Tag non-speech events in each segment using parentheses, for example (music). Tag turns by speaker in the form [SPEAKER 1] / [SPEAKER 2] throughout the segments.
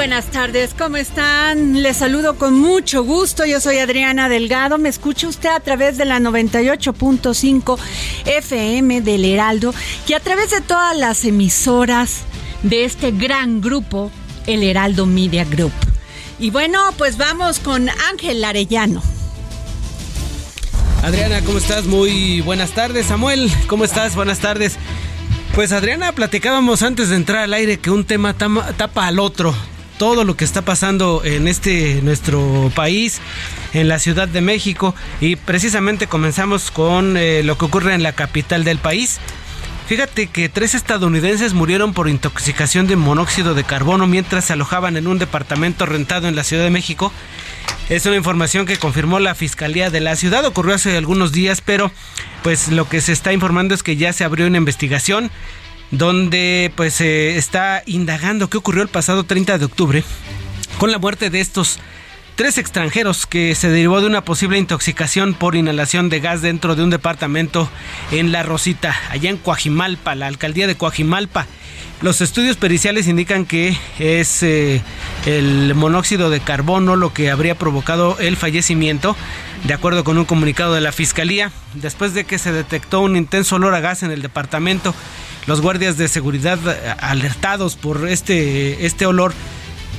[SPEAKER 1] Buenas tardes, ¿cómo están? Les saludo con mucho gusto. Yo soy Adriana Delgado. Me escucha usted a través de la 98.5 FM del Heraldo y a través de todas las emisoras de este gran grupo, el Heraldo Media Group. Y bueno, pues vamos con Ángel Arellano.
[SPEAKER 2] Adriana, ¿cómo estás? Muy buenas tardes. Samuel, ¿cómo estás? Buenas tardes. Pues Adriana, platicábamos antes de entrar al aire que un tema tapa al otro. Todo lo que está pasando en este nuestro país, en la Ciudad de México, y precisamente comenzamos con eh, lo que ocurre en la capital del país. Fíjate que tres estadounidenses murieron por intoxicación de monóxido de carbono mientras se alojaban en un departamento rentado en la Ciudad de México. Es una información que confirmó la Fiscalía de la ciudad, ocurrió hace algunos días, pero pues lo que se está informando es que ya se abrió una investigación donde pues se está indagando qué ocurrió el pasado 30 de octubre con la muerte de estos tres extranjeros que se derivó de una posible intoxicación por inhalación de gas dentro de un departamento en La Rosita, allá en Coajimalpa, la alcaldía de Coajimalpa. Los estudios periciales indican que es eh, el monóxido de carbono lo que habría provocado el fallecimiento, de acuerdo con un comunicado de la Fiscalía. Después de que se detectó un intenso olor a gas en el departamento, los guardias de seguridad eh, alertados por este, este olor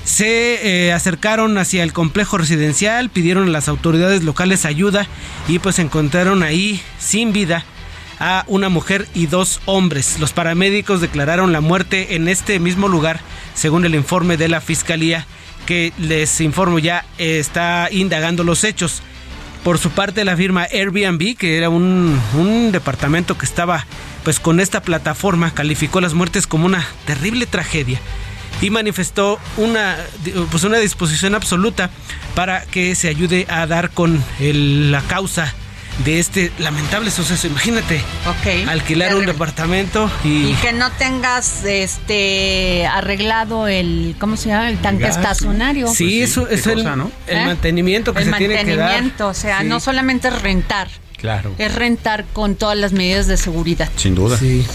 [SPEAKER 2] se eh, acercaron hacia el complejo residencial, pidieron a las autoridades locales ayuda y pues encontraron ahí sin vida a una mujer y dos hombres. Los paramédicos declararon la muerte en este mismo lugar, según el informe de la fiscalía, que les informo ya está indagando los hechos. Por su parte, la firma Airbnb, que era un, un departamento que estaba pues con esta plataforma, calificó las muertes como una terrible tragedia y manifestó una, pues una disposición absoluta para que se ayude a dar con el- la causa de este lamentable suceso. Imagínate, alquilar un departamento y...
[SPEAKER 1] Y que no tengas este arreglado el, ¿cómo se llama? El tanque
[SPEAKER 3] gas,
[SPEAKER 1] estacionario.
[SPEAKER 2] Sí,
[SPEAKER 3] Pues
[SPEAKER 2] eso
[SPEAKER 3] sí,
[SPEAKER 2] es
[SPEAKER 3] qué
[SPEAKER 2] el,
[SPEAKER 3] cosa, ¿no?
[SPEAKER 2] el
[SPEAKER 1] ¿Eh?
[SPEAKER 2] mantenimiento que
[SPEAKER 1] el
[SPEAKER 2] se tiene que dar.
[SPEAKER 1] mantenimiento, o sea,
[SPEAKER 2] Sí.
[SPEAKER 1] no solamente es rentar,
[SPEAKER 3] Claro.
[SPEAKER 1] es rentar con todas las medidas de seguridad.
[SPEAKER 3] Sin duda.
[SPEAKER 2] Sí.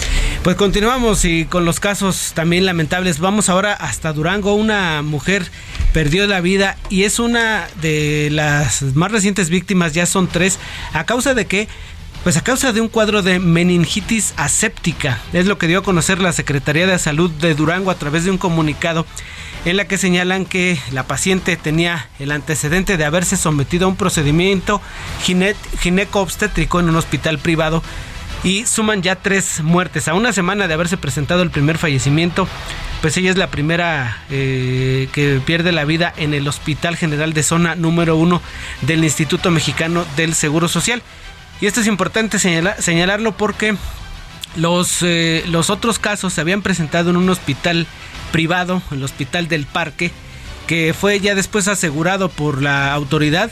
[SPEAKER 2] Pues continuamos y con los casos también lamentables. Vamos ahora hasta Durango. Una mujer perdió la vida y es una de las más recientes víctimas, ya son tres, a causa de que pues a causa de un cuadro de meningitis aséptica, es lo que dio a conocer la Secretaría de Salud de Durango a través de un comunicado en la que señalan que la paciente tenía el antecedente de haberse sometido a un procedimiento gine- gineco-obstétrico en un hospital privado y suman ya tres muertes. A una semana de haberse presentado el primer fallecimiento, pues ella es la primera eh, que pierde la vida en el Hospital General de Zona número uno del Instituto Mexicano del Seguro Social. Y esto es importante señala- señalarlo porque los, eh, los otros casos se habían presentado en un hospital privado, el Hospital del Parque, que fue ya después asegurado por la autoridad.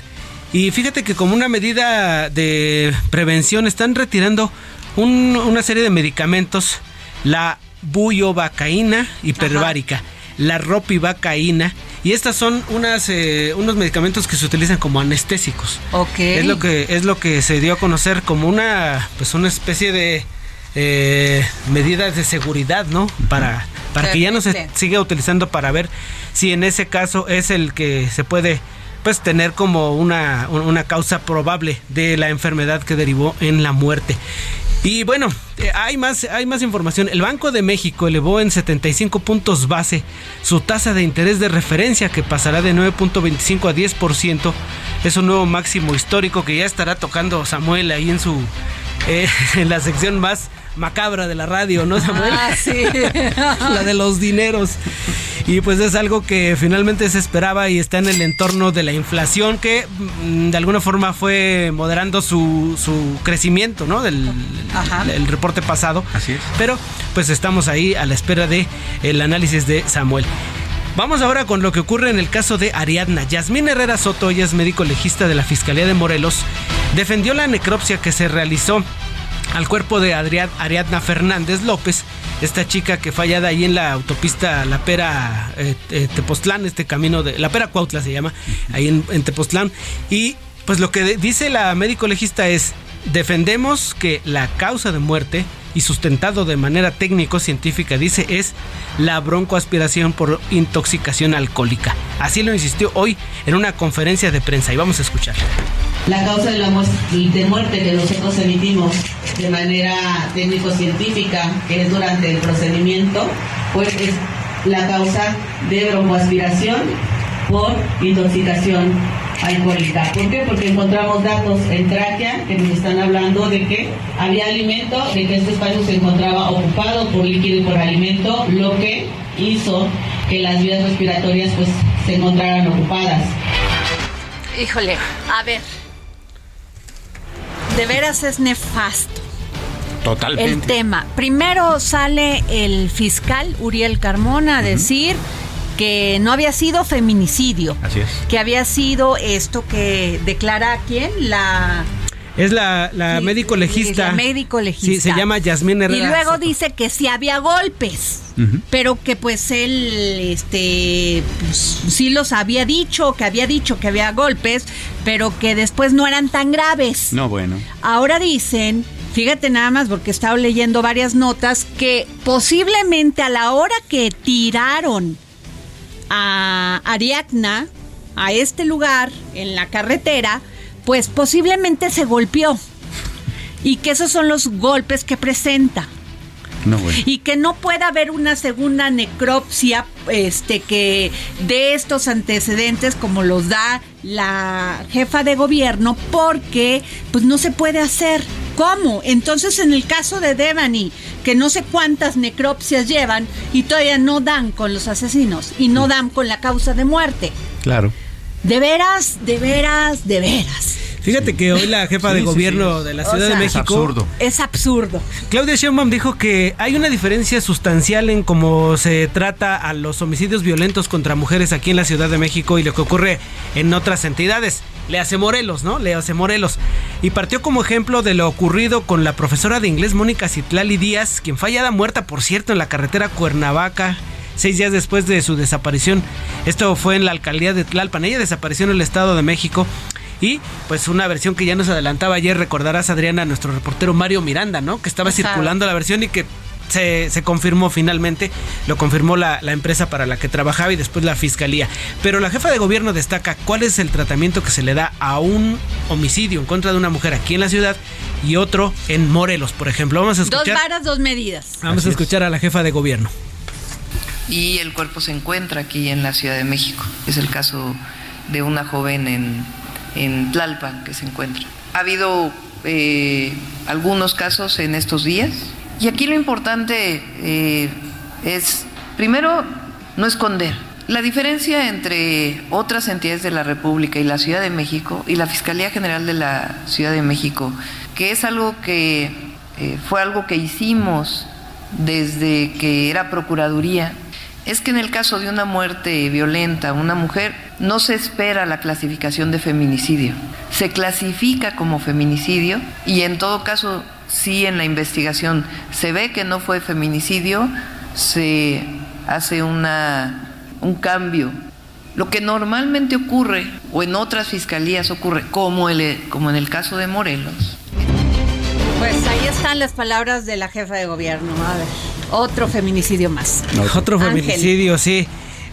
[SPEAKER 2] Y fíjate que como una medida de prevención están retirando una serie de medicamentos, la buyovacaína hiperbárica, la ropivacaína, y estas son unas, eh, unos medicamentos que se utilizan como anestésicos.
[SPEAKER 1] Ok.
[SPEAKER 2] Es lo que, es lo que se dio a conocer como una, pues una especie de eh, medidas de seguridad, ¿no? Para, para que ya no se siga utilizando para ver si en ese caso es el que se puede pues tener como una, una causa probable de la enfermedad que derivó en la muerte. Y bueno, eh, hay más, hay más información. El Banco de México elevó en 75 puntos base su tasa de interés de referencia que pasará de 9.25 a 10%. Es un nuevo máximo histórico que ya estará tocando Samuel ahí en su eh, (laughs) en la sección más macabra de la radio, ¿no, Samuel?
[SPEAKER 1] Ah, sí. (laughs)
[SPEAKER 2] la de los dineros. Y pues es algo que finalmente se esperaba y está en el entorno de la inflación que mm, de alguna forma fue moderando su, su crecimiento, ¿no? Del el reporte pasado.
[SPEAKER 3] Así es.
[SPEAKER 2] Pero pues estamos ahí a la espera de el análisis de Samuel. Vamos ahora con lo que ocurre en el caso de Ariadna. Yasmín Herrera Soto, ella es médico legista de la Fiscalía de Morelos, defendió la necropsia que se realizó al cuerpo de Ariadna Fernández López, esta chica que fallada ahí en la autopista La Pera eh, eh, Tepoztlán, este camino de La Pera Cuautla se llama, ahí en, en Tepoztlán. Y pues lo que dice la médico legista es, defendemos que la causa de muerte y sustentado de manera técnico-científica, dice, es la broncoaspiración por intoxicación alcohólica. Así lo insistió hoy en una conferencia de prensa y vamos a escuchar.
[SPEAKER 4] La causa de, la muerte que nosotros emitimos de manera técnico-científica, que es durante el procedimiento, pues es la causa de broncoaspiración por intoxicación alcohólica. ¿Por qué? Porque encontramos datos en tráquea que nos están hablando de que había alimento, de que este espacio se encontraba ocupado por líquido y por alimento, lo que hizo que las vías respiratorias pues se encontraran ocupadas.
[SPEAKER 1] Híjole, a ver. De veras es nefasto.
[SPEAKER 3] Totalmente.
[SPEAKER 1] El tema. Primero sale el fiscal Uriel Carmona a decir que no había sido feminicidio.
[SPEAKER 3] Así es.
[SPEAKER 1] Que había sido esto que declara quién? La
[SPEAKER 2] es la, la médico legista.
[SPEAKER 1] La médico legista.
[SPEAKER 2] Sí, se llama Yasmín Herrera.
[SPEAKER 1] Y luego dice que sí había golpes, pero que pues él, este, pues, sí los había dicho, que había dicho que había golpes, pero que después no eran tan graves.
[SPEAKER 3] No, bueno.
[SPEAKER 1] Ahora dicen, fíjate nada más, porque he estado leyendo varias notas, que posiblemente a la hora que tiraron a Ariadna, a este lugar, en la carretera, pues posiblemente se golpeó. Y que esos son los golpes que presenta.
[SPEAKER 3] No,
[SPEAKER 1] Y que no pueda haber una segunda necropsia este, que de estos antecedentes como los da la jefa de gobierno porque pues no se puede hacer. ¿Cómo? Entonces en el caso de Devani, que no sé cuántas necropsias llevan y todavía no dan con los asesinos y no dan con la causa de muerte.
[SPEAKER 3] Claro.
[SPEAKER 1] De veras, de veras, de veras.
[SPEAKER 2] Fíjate que hoy la jefa de gobierno de la Ciudad de México.
[SPEAKER 3] Es absurdo.
[SPEAKER 1] Es absurdo.
[SPEAKER 2] Claudia Sheinbaum dijo que hay una diferencia sustancial en cómo se trata a los homicidios violentos contra mujeres aquí en la Ciudad de México y lo que ocurre en otras entidades. Le hace Morelos, ¿no? Le hace Morelos. Y partió como ejemplo de lo ocurrido con la profesora de inglés Mónica Citlali Díaz, quien fue hallada muerta, por cierto, en la carretera Cuernavaca seis días después de su desaparición. Esto fue en la alcaldía de Tlalpan. Ella desapareció en el Estado de México. Y pues una versión que ya nos adelantaba ayer, recordarás Adriana, nuestro reportero Mario Miranda, ¿no? Que estaba circulando la versión y que se, confirmó finalmente, lo confirmó la, la, empresa para la que trabajaba y después la fiscalía. Pero la jefa de gobierno destaca cuál es el tratamiento que se le da a un homicidio en contra de una mujer aquí en la ciudad y otro en Morelos, por ejemplo. Vamos a escuchar.
[SPEAKER 1] Dos varas, dos medidas.
[SPEAKER 2] Vamos a escuchar a la jefa de gobierno
[SPEAKER 5] y el cuerpo se encuentra aquí en la Ciudad de México. Es el caso de una joven en, en Tlalpan que se encuentra. Ha habido eh, algunos casos en estos días y aquí lo importante eh, es, primero, no esconder. La diferencia entre otras entidades de la República y la Ciudad de México y la Fiscalía General de la Ciudad de México, que es algo que eh, fue algo que hicimos desde que era Procuraduría, es que en el caso de una muerte violenta, una mujer, no se espera la clasificación de feminicidio. Se clasifica como feminicidio y en todo caso, si en la investigación se ve que no fue feminicidio, se hace una, un cambio. Lo que normalmente ocurre, o en otras fiscalías ocurre, como, el, como en el caso de Morelos.
[SPEAKER 1] Pues ahí están las palabras de la jefa de gobierno. A ver, otro feminicidio más.
[SPEAKER 2] Otro feminicidio, sí.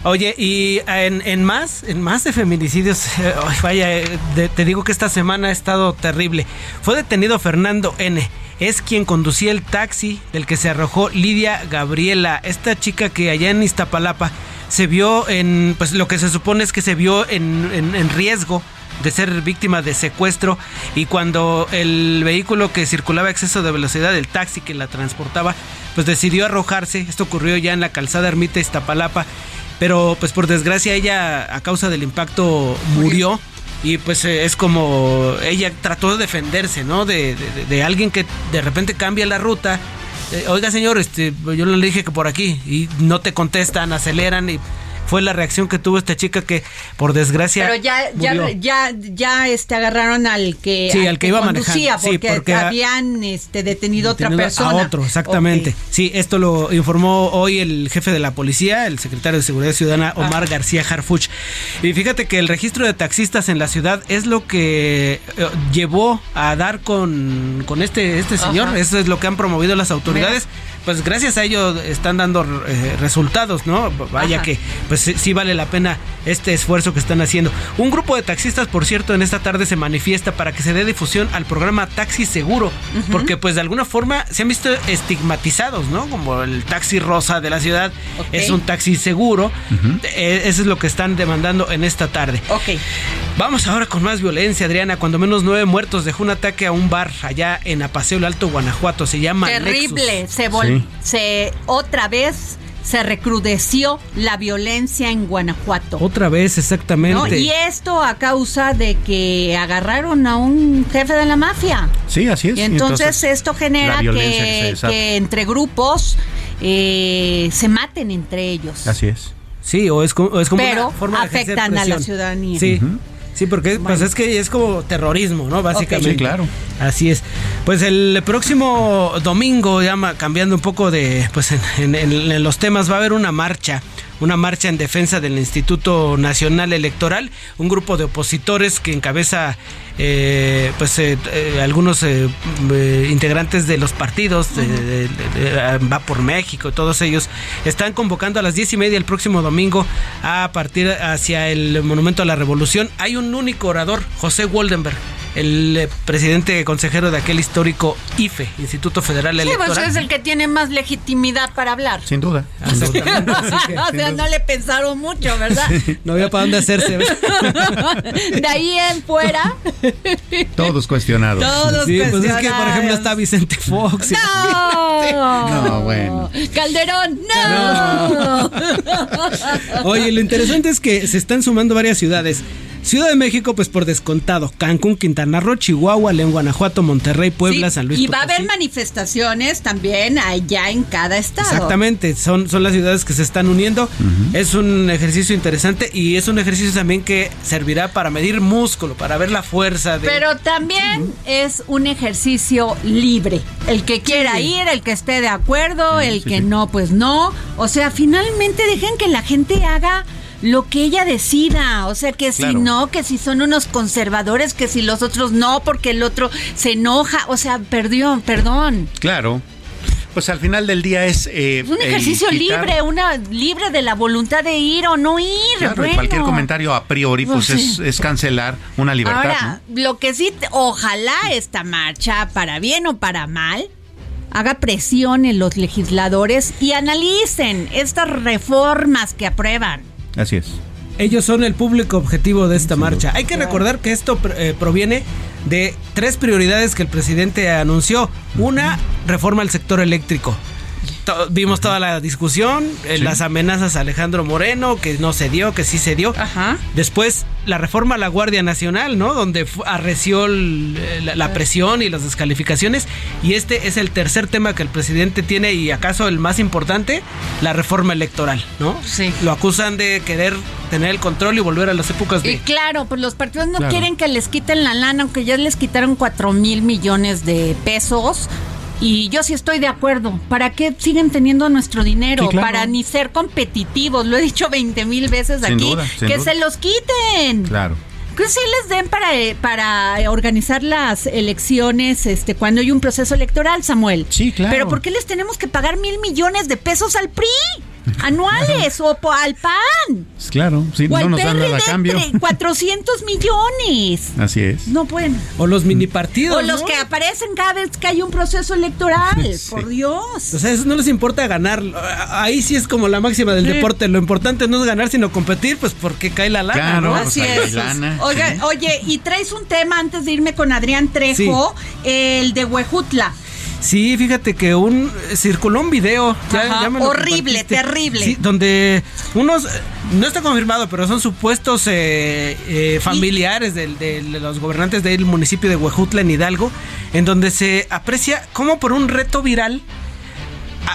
[SPEAKER 2] Oye, y en, en más, en más de feminicidios, eh, ay, vaya, eh, de- te digo que esta semana ha estado terrible. Fue detenido Fernando N. Es quien conducía el taxi del que se arrojó Lidia Gabriela, esta chica que allá en Iztapalapa se vio en, pues lo que se supone es que se vio en, en- en riesgo de ser víctima de secuestro y cuando el vehículo que circulaba a exceso de velocidad, el taxi que la transportaba, pues decidió arrojarse. Esto ocurrió ya en la calzada Ermita Iztapalapa, pero pues por desgracia ella a causa del impacto murió. Y pues eh, es como ella trató de defenderse, ¿no? De, de- de alguien que de repente cambia la ruta. Eh, Oiga señor, este, yo le dije que por aquí y no te contestan, aceleran y fue la reacción que tuvo esta chica que por desgracia
[SPEAKER 1] Pero ya, ya,
[SPEAKER 2] murió.
[SPEAKER 1] ya, ya este, agarraron al que,
[SPEAKER 2] Sí, al que iba manejando. Sí,
[SPEAKER 1] porque, habían este, detenido a otra persona.
[SPEAKER 2] A otro, exactamente. Sí, esto lo informó hoy el jefe de la policía, el secretario de Seguridad Ciudadana,
[SPEAKER 1] Ah.
[SPEAKER 2] Omar García Harfuch. Y fíjate que el registro de taxistas en la ciudad es lo que eh, llevó a dar con, con este, este señor.
[SPEAKER 1] Ajá.
[SPEAKER 2] Eso es lo que han promovido las autoridades. Pues gracias a ello están dando eh, resultados, ¿no? Vaya
[SPEAKER 1] Ajá.
[SPEAKER 2] que pues sí, sí vale la pena este esfuerzo que están haciendo. Un grupo de taxistas, por cierto, en esta tarde se manifiesta para que se dé difusión al programa Taxi Seguro, porque pues de alguna forma se han visto estigmatizados, ¿no? Como el taxi rosa de la ciudad es un taxi seguro. Eh, eso es lo que están demandando en esta tarde.
[SPEAKER 1] Ok.
[SPEAKER 2] Vamos ahora con más violencia, Adriana. Cuando menos nueve muertos dejó un ataque a un bar allá en Apaseo el Alto, Guanajuato. Se llama
[SPEAKER 1] Terrible.
[SPEAKER 2] Nexus.
[SPEAKER 1] Se, vol-
[SPEAKER 3] Sí.
[SPEAKER 1] se otra vez se recrudeció la violencia en Guanajuato.
[SPEAKER 2] Otra vez, exactamente.
[SPEAKER 1] ¿no? Y esto a causa de que agarraron a un jefe de la mafia.
[SPEAKER 3] Sí, así es.
[SPEAKER 1] Y entonces, esto genera
[SPEAKER 3] que
[SPEAKER 1] entre grupos eh, se maten entre ellos.
[SPEAKER 3] Así es.
[SPEAKER 2] Sí, o es como, o es como
[SPEAKER 1] Pero
[SPEAKER 2] una forma de ejercer
[SPEAKER 1] afectan a la ciudadanía.
[SPEAKER 2] Sí. Sí, porque pues es que es como terrorismo, ¿no? Básicamente.
[SPEAKER 3] Sí, claro.
[SPEAKER 2] Así es. Pues el próximo domingo, ya cambiando un poco de, pues en- en- en los temas, va a haber una marcha, una marcha en defensa del Instituto Nacional Electoral, un grupo de opositores que encabeza, eh, pues eh, eh, algunos eh, eh, integrantes de los partidos, de, de- de- de- va por México, todos ellos están convocando a las diez y media el próximo domingo a partir hacia el Monumento a la Revolución. Hay un único orador, José Woldenberg, el presidente consejero de aquel histórico IFE, Instituto Federal
[SPEAKER 1] Sí,
[SPEAKER 2] Electoral.
[SPEAKER 1] pues es el que tiene más legitimidad para hablar.
[SPEAKER 3] Sin duda. (laughs)
[SPEAKER 2] Así que
[SPEAKER 1] o sea, no le pensaron mucho, ¿verdad? (laughs)
[SPEAKER 2] no había para dónde hacerse. (laughs)
[SPEAKER 1] De ahí en fuera, (laughs)
[SPEAKER 3] Todos cuestionados.
[SPEAKER 1] todos
[SPEAKER 2] Sí, pues es que, por ejemplo,
[SPEAKER 1] cuestionados.
[SPEAKER 2] está Vicente Fox.
[SPEAKER 1] ¡No!
[SPEAKER 3] No, bueno.
[SPEAKER 1] Calderón, no. (laughs)
[SPEAKER 2] Oye, lo interesante es que se están sumando varias ciudades. Ciudad de México, pues por descontado. Cancún, Quintana Roo, Chihuahua, León, Guanajuato, Monterrey, Puebla,
[SPEAKER 1] Sí,
[SPEAKER 2] San Luis
[SPEAKER 1] y va a haber manifestaciones también allá en cada estado.
[SPEAKER 2] Exactamente, son, son las ciudades que se están uniendo. Es un ejercicio interesante y es un ejercicio también que servirá para medir músculo, para ver la fuerza de...
[SPEAKER 1] Pero también es un ejercicio libre. El que quiera ir, el que esté de acuerdo, el
[SPEAKER 3] sí,
[SPEAKER 1] que
[SPEAKER 3] sí.
[SPEAKER 1] no, pues no. O sea, finalmente dejen que la gente haga lo que ella decida. O sea, que si no, que si son unos conservadores, que si los otros no, porque el otro se enoja. O sea, perdió, perdón.
[SPEAKER 3] Claro. Pues al final del día es. eh,
[SPEAKER 1] un ejercicio
[SPEAKER 3] quitar-
[SPEAKER 1] libre, una libre de la voluntad de ir o no ir.
[SPEAKER 3] Claro, y cualquier comentario a priori, pues
[SPEAKER 1] Pues
[SPEAKER 3] es,
[SPEAKER 1] sí.
[SPEAKER 3] es cancelar una libertad.
[SPEAKER 1] Ahora, lo que sí, ojalá esta marcha, para bien o para mal, haga presión en los legisladores y analicen estas reformas que aprueban.
[SPEAKER 3] Así es.
[SPEAKER 2] Ellos son el público objetivo de esta marcha. Hay que recordar que esto eh, proviene de tres prioridades que el presidente anunció. Una, reforma al sector eléctrico. To- vimos toda la discusión, eh,
[SPEAKER 3] Sí.
[SPEAKER 2] las amenazas a Alejandro Moreno, que no se dio, que sí se dio.
[SPEAKER 1] Ajá.
[SPEAKER 2] Después la reforma a la Guardia Nacional, ¿no? Donde arreció el- la, la presión y las descalificaciones. Y este es el tercer tema que el presidente tiene y acaso el más importante, la reforma electoral, ¿no?
[SPEAKER 1] Sí.
[SPEAKER 2] Lo acusan de querer tener el control y volver a las épocas
[SPEAKER 1] Y
[SPEAKER 2] de...
[SPEAKER 1] claro, pues los partidos no
[SPEAKER 3] Claro.
[SPEAKER 1] quieren que les quiten la lana, aunque ya les quitaron cuatro mil millones de pesos. Y yo sí estoy de acuerdo. ¿Para qué siguen teniendo nuestro dinero?
[SPEAKER 3] Sí, claro.
[SPEAKER 1] Para ni ser competitivos. Lo he dicho 20 mil veces
[SPEAKER 3] Sin
[SPEAKER 1] aquí.
[SPEAKER 3] duda,
[SPEAKER 1] que
[SPEAKER 3] duda.
[SPEAKER 1] se los quiten.
[SPEAKER 3] Claro.
[SPEAKER 1] Que sí les den para, eh, para organizar las elecciones este, cuando hay un proceso electoral, Samuel.
[SPEAKER 3] Sí, claro.
[SPEAKER 1] Pero ¿por qué les tenemos que pagar mil millones de pesos al PRI? Anuales o al PAN.
[SPEAKER 3] Pues Claro, sí,
[SPEAKER 1] O
[SPEAKER 3] no nos dan nada a cambio.
[SPEAKER 1] tre- 400 millones.
[SPEAKER 3] Así es.
[SPEAKER 1] No pueden.
[SPEAKER 2] O los mini partidos.
[SPEAKER 1] O los
[SPEAKER 2] ¿no?
[SPEAKER 1] que aparecen cada vez que hay un proceso electoral.
[SPEAKER 3] Sí.
[SPEAKER 1] Por Dios.
[SPEAKER 2] O sea, eso no les importa ganar. Ahí sí es como la máxima del
[SPEAKER 1] Sí.
[SPEAKER 2] deporte. Lo importante no es ganar, sino competir, pues porque cae la lana,
[SPEAKER 3] Claro.
[SPEAKER 2] ¿no?
[SPEAKER 1] Así
[SPEAKER 3] pues hay
[SPEAKER 1] es.
[SPEAKER 3] lana,
[SPEAKER 1] Oiga,
[SPEAKER 3] sí.
[SPEAKER 1] Oye, y traes un tema antes de irme con Adrián Trejo, el de Huejutla.
[SPEAKER 2] Sí, fíjate que un circuló un video. Me
[SPEAKER 1] horrible, terrible.
[SPEAKER 2] Sí, donde unos, no está confirmado, pero son supuestos eh, eh, familiares del- de, los gobernantes del municipio de Huejutla, en Hidalgo, en donde se aprecia cómo por un reto viral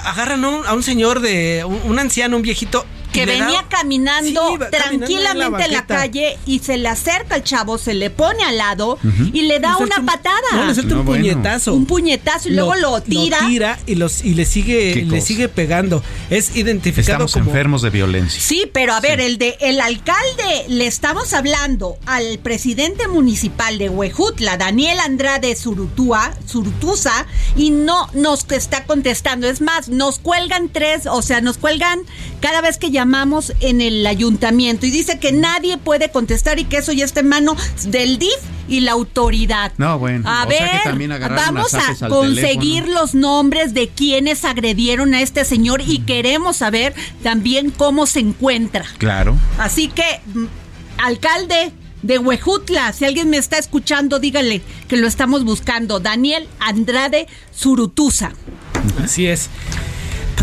[SPEAKER 2] agarran a un, a un señor de un, un anciano, un viejito.
[SPEAKER 1] Que venía caminando
[SPEAKER 2] Sí, va caminando
[SPEAKER 1] tranquilamente en la, calle y se le acerca al chavo, se le pone al lado y le da
[SPEAKER 2] Le
[SPEAKER 1] una
[SPEAKER 2] un-
[SPEAKER 1] patada.
[SPEAKER 2] No, le suelta
[SPEAKER 3] No,
[SPEAKER 2] un
[SPEAKER 3] bueno.
[SPEAKER 2] puñetazo.
[SPEAKER 1] un puñetazo y luego lo tira.
[SPEAKER 2] y, los, y le sigue le sigue pegando. Es identificado
[SPEAKER 3] Estamos
[SPEAKER 2] como
[SPEAKER 3] enfermos de violencia.
[SPEAKER 1] Sí, pero a ver, el de el alcalde, le estamos hablando al presidente municipal de Huejutla, Daniel Andrade Surutúa, Surutuza, y no nos está contestando. Es más, nos cuelgan tres, o sea, nos cuelgan cada vez que llamamos en el ayuntamiento y dice que nadie puede contestar y que eso ya está en manos del DIF y la autoridad.
[SPEAKER 3] No, bueno,
[SPEAKER 1] A
[SPEAKER 3] o
[SPEAKER 1] ver,
[SPEAKER 3] sea que también agarraron
[SPEAKER 1] vamos
[SPEAKER 3] a
[SPEAKER 1] conseguir
[SPEAKER 3] teléfono.
[SPEAKER 1] los nombres de quienes agredieron a este señor y queremos saber también cómo se encuentra.
[SPEAKER 3] Claro.
[SPEAKER 1] Así que, mm, alcalde de Huejutla, si alguien me está escuchando, dígale que lo estamos buscando. Daniel Andrade Surutuza.
[SPEAKER 2] Así es.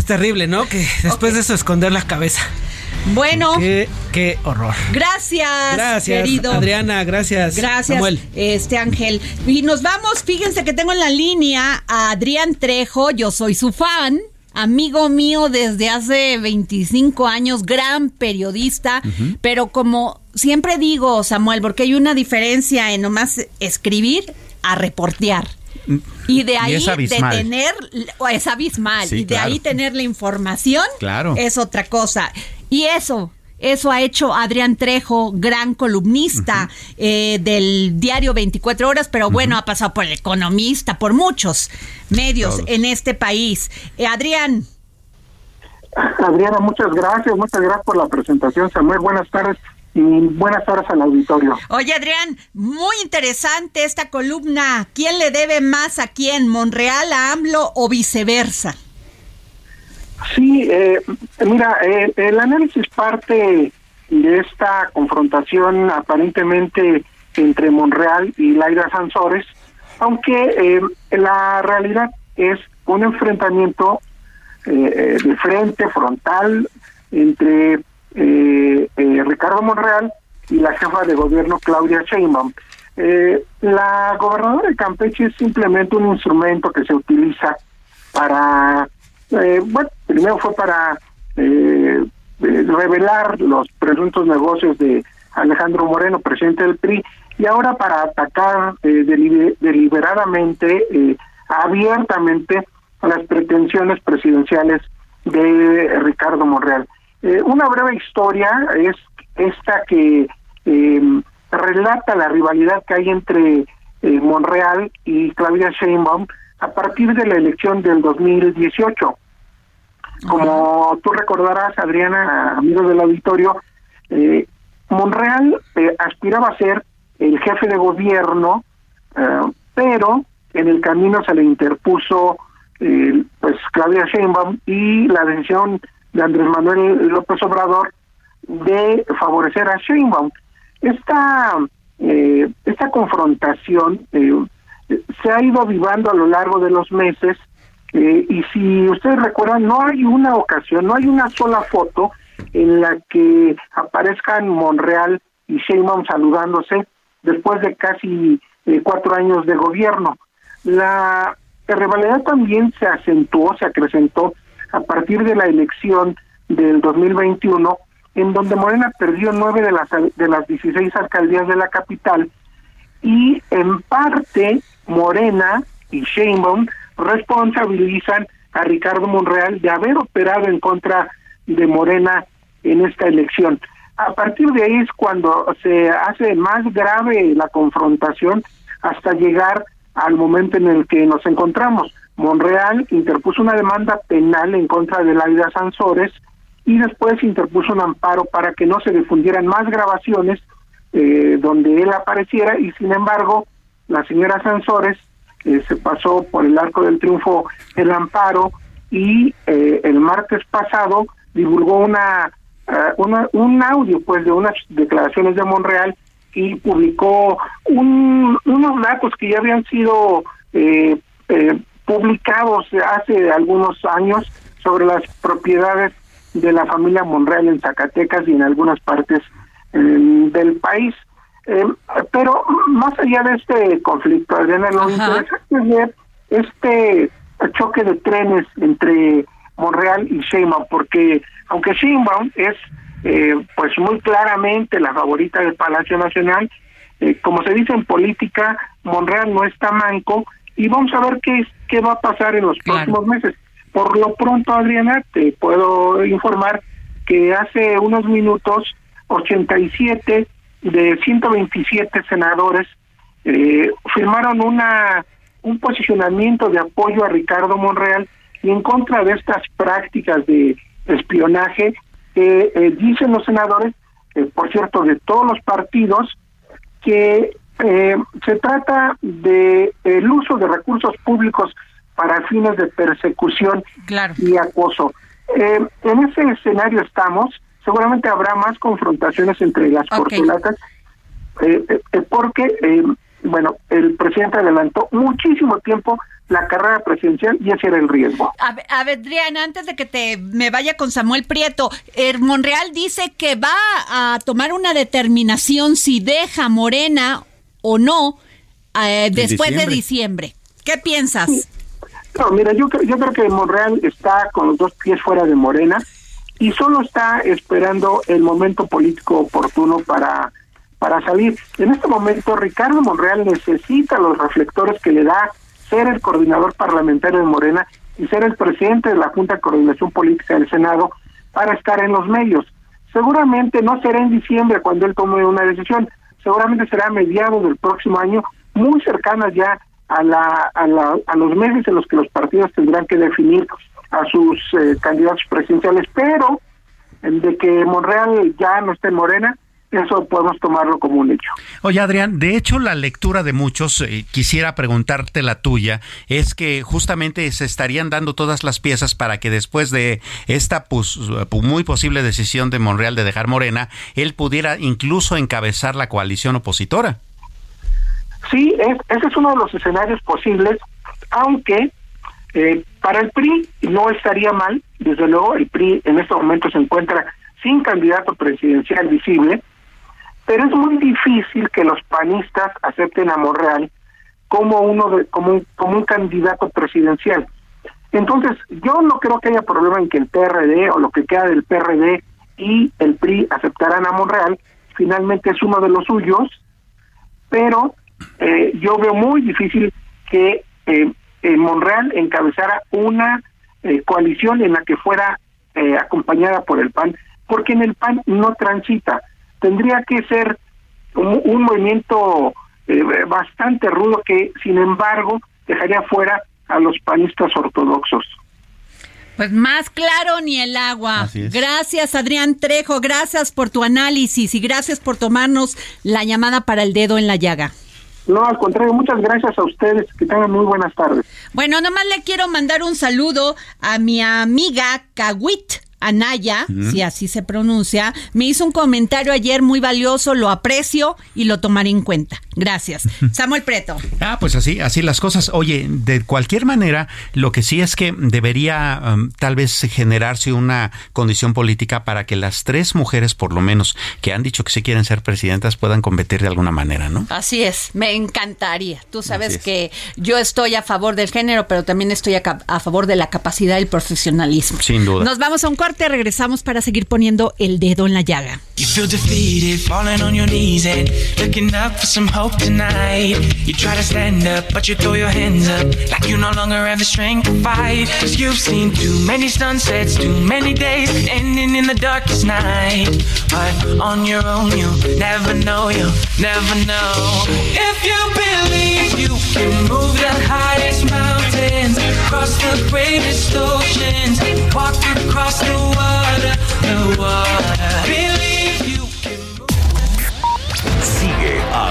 [SPEAKER 2] Terrible, ¿no? Que después de eso esconder la cabeza.
[SPEAKER 1] Bueno,
[SPEAKER 2] Qué, qué horror.
[SPEAKER 1] gracias,
[SPEAKER 2] Gracias,
[SPEAKER 1] querido.
[SPEAKER 2] Adriana, gracias.
[SPEAKER 1] Gracias,
[SPEAKER 2] Samuel.
[SPEAKER 1] este Ángel. Y nos vamos, fíjense que tengo en la línea a Adrián Trejo, yo soy su fan, amigo mío desde hace 25 años, gran periodista, pero como siempre digo, Samuel, porque hay una diferencia en nomás escribir a reportear. Y de
[SPEAKER 3] Y
[SPEAKER 1] ahí de tener, es abismal,
[SPEAKER 3] Sí,
[SPEAKER 1] y de
[SPEAKER 3] claro.
[SPEAKER 1] ahí tener la información
[SPEAKER 3] Claro.
[SPEAKER 1] es otra cosa. Y eso, eso ha hecho Adrián Trejo, gran columnista eh, del diario 24 horas, pero bueno, ha pasado por el economista, por muchos medios
[SPEAKER 3] Todos.
[SPEAKER 1] en este país. Eh, Adrián,
[SPEAKER 6] Adriana, muchas gracias, muchas gracias por la presentación, Samuel. Buenas tardes y buenas tardes al auditorio.
[SPEAKER 1] oye Adrián, muy interesante esta columna. ¿Quién le debe más a quién? ¿Monreal a AMLO o viceversa?
[SPEAKER 6] Sí, eh, mira, eh, el análisis parte de esta confrontación aparentemente entre Monreal y Laira Sansores, aunque eh, la realidad es un enfrentamiento eh, de frente, frontal, entre eh, eh, Ricardo Monreal y la jefa de gobierno Claudia Sheinbaum. Eh, la gobernadora de Campeche es simplemente un instrumento que se utiliza para, eh, bueno, primero fue para eh, revelar los presuntos negocios de Alejandro Moreno, presidente del PRI, y ahora para atacar eh, delibe- deliberadamente, abiertamente, las pretensiones presidenciales de Ricardo Monreal. Eh, una breve historia es esta que eh, relata la rivalidad que hay entre eh, Monreal y Claudia Sheinbaum a partir de la elección del 2018. Como tú recordarás, Adriana, amigo del auditorio, eh, Monreal eh, aspiraba a ser el jefe de gobierno, eh, pero en el camino se le interpuso eh, pues Claudia Sheinbaum y la decisión de Andrés Manuel López Obrador de favorecer a Sheinbaum. Esta eh, esta confrontación eh, se ha ido avivando a lo largo de los meses Eh, y si ustedes recuerdan, no hay una ocasión, no hay una sola foto en la que aparezcan Monreal y Sheinbaum saludándose después de casi eh, cuatro años de gobierno. La rivalidad también se acentuó, se acrecentó a partir de la elección del 2021, en donde Morena perdió nueve de las de las 16 alcaldías de la capital y en parte Morena y Sheinbaum responsabilizan a Ricardo Monreal de haber operado en contra de Morena en esta elección. A partir de ahí es cuando se hace más grave la confrontación hasta llegar al momento en el que nos encontramos. Monreal interpuso una demanda penal en contra de Laida Sansores y después interpuso un amparo para que no se difundieran más grabaciones eh, donde él apareciera y sin embargo la señora Sansores eh, se pasó por el arco del triunfo el amparo y eh, el martes pasado divulgó una, una, un audio pues de unas declaraciones de Monreal y publicó un, unos datos que ya habían sido eh, eh, publicados hace algunos años sobre las propiedades de la familia Monreal en Zacatecas y en algunas partes del país. Eh, pero más allá de este conflicto, Adriana, lo interesante es ver este choque de trenes entre Monreal y Sheinbaum, porque aunque Sheinbaum es eh, pues muy claramente la favorita del Palacio Nacional. Eh, como se dice en política, Monreal no está manco y vamos a ver qué, qué va a pasar en los próximos meses. Por lo pronto, Adriana, te puedo informar que hace unos minutos 87 de 127 senadores eh, firmaron una un posicionamiento de apoyo a Ricardo Monreal y en contra de estas prácticas de espionaje que eh, dicen los senadores, eh, por cierto, de todos los partidos, que eh, se trata de el uso de recursos públicos para fines de persecución y acoso. en ese escenario estamos. Seguramente habrá más confrontaciones entre las okay. porque, bueno, el presidente adelantó muchísimo tiempo la carrera presidencial y ese era el riesgo.
[SPEAKER 1] A ver, Adriana, antes de que te me vaya con Samuel Prieto, el Monreal dice que va a tomar una determinación si deja Morena o no eh, después diciembre. de diciembre. ¿Qué piensas?
[SPEAKER 6] No, mira, yo, yo creo que Monreal está con los dos pies fuera de Morena y solo está esperando el momento político oportuno para para salir. En este momento Ricardo Monreal necesita los reflectores que le da ser el coordinador parlamentario de Morena y ser el presidente de la Junta de Coordinación Política del Senado para estar en los medios. Seguramente no será en diciembre cuando él tome una decisión, seguramente será a mediados del próximo año, muy cercanas ya a, la, a, la, a los meses en los que los partidos tendrán que definir a sus eh, candidatos presidenciales, pero de que Monreal ya no esté en Morena, eso podemos tomarlo como un hecho.
[SPEAKER 3] Oye, Adrián, de hecho la lectura de muchos, eh, quisiera preguntarte la tuya, es que justamente se estarían dando todas las piezas para que después de esta pues, muy posible decisión de Monreal de dejar Morena, él pudiera incluso encabezar la coalición opositora.
[SPEAKER 6] Sí, es, ese es uno de los escenarios posibles, aunque eh, para el PRI no estaría mal, desde luego el PRI en este momento se encuentra sin candidato presidencial visible, pero es muy difícil que los panistas acepten a Monreal como uno de, como un, como un candidato presidencial. Entonces, yo no creo que haya problema en que el PRD o lo que queda del PRD y el PRI aceptarán a Monreal, finalmente es uno de los suyos, pero eh, yo veo muy difícil que eh, eh, Monreal encabezara una eh, coalición en la que fuera eh, acompañada por el PAN, porque en el PAN no transita tendría que ser un, un movimiento eh, bastante rudo que, sin embargo, dejaría fuera a los panistas ortodoxos.
[SPEAKER 1] Pues más claro ni el agua. Gracias, Adrián Trejo. Gracias por tu análisis y gracias por tomarnos la llamada para el dedo en la llaga.
[SPEAKER 6] No, al contrario, muchas gracias a ustedes. Que tengan muy buenas tardes.
[SPEAKER 1] Bueno, nomás le quiero mandar un saludo a mi amiga Kawit Anaya, si así se pronuncia, me hizo un comentario ayer muy valioso, lo aprecio y lo tomaré en cuenta. Gracias. Samuel Preto.
[SPEAKER 3] Ah, pues así, así las cosas. Oye, de cualquier manera, lo que sí es que debería um, tal vez generarse una condición política para que las tres mujeres, por lo menos, que han dicho que sí quieren ser presidentas, puedan competir de alguna manera, ¿no?
[SPEAKER 1] Así es, me encantaría. Tú sabes que yo estoy a favor del género, pero también estoy a, a favor de la capacidad y el profesionalismo.
[SPEAKER 3] Sin duda.
[SPEAKER 1] Nos vamos a un corte, regresamos para seguir poniendo el dedo en la llaga.
[SPEAKER 7] You feel defeated, hope tonight. You try to stand up, but you throw your hands up like you no longer have the strength to fight. Cause you've seen too many sunsets, too many days ending in the darkest night. But on your own, you'll never know, you'll never know. If you believe you can move the highest mountains, cross the greatest oceans, walk across the water, the water. Believe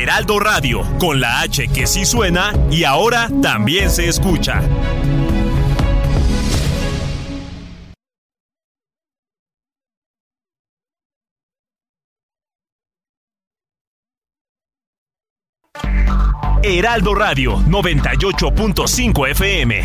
[SPEAKER 8] Heraldo Radio, con la H que sí suena y ahora también se escucha. Heraldo Radio 98.5 FM.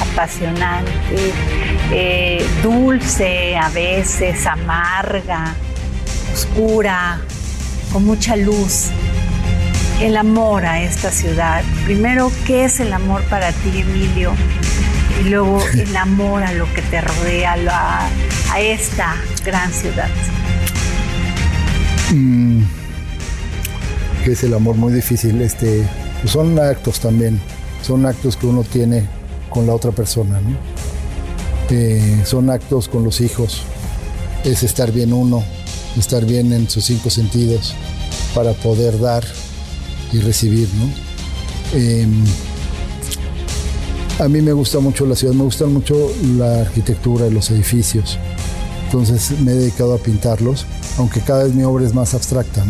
[SPEAKER 9] apasionante, eh, dulce a veces, amarga, oscura, con mucha luz. El amor a esta ciudad. Primero, ¿qué es el amor para ti, Emilio? Y luego (laughs) el amor a lo que te rodea, a, a esta gran ciudad.
[SPEAKER 10] Mm, es el amor muy difícil. Este, pues son actos también, son actos que uno tiene con la otra persona. Eh, son actos con los hijos, es estar bien uno, estar bien en sus cinco sentidos para poder dar y recibir. Eh, a mí me gusta mucho la ciudad, me gusta mucho la arquitectura y los edificios, entonces me he dedicado a pintarlos, aunque cada vez mi obra es más abstracta.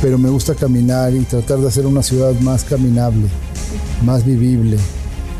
[SPEAKER 10] Pero me gusta caminar y tratar de hacer una ciudad más caminable, más vivible,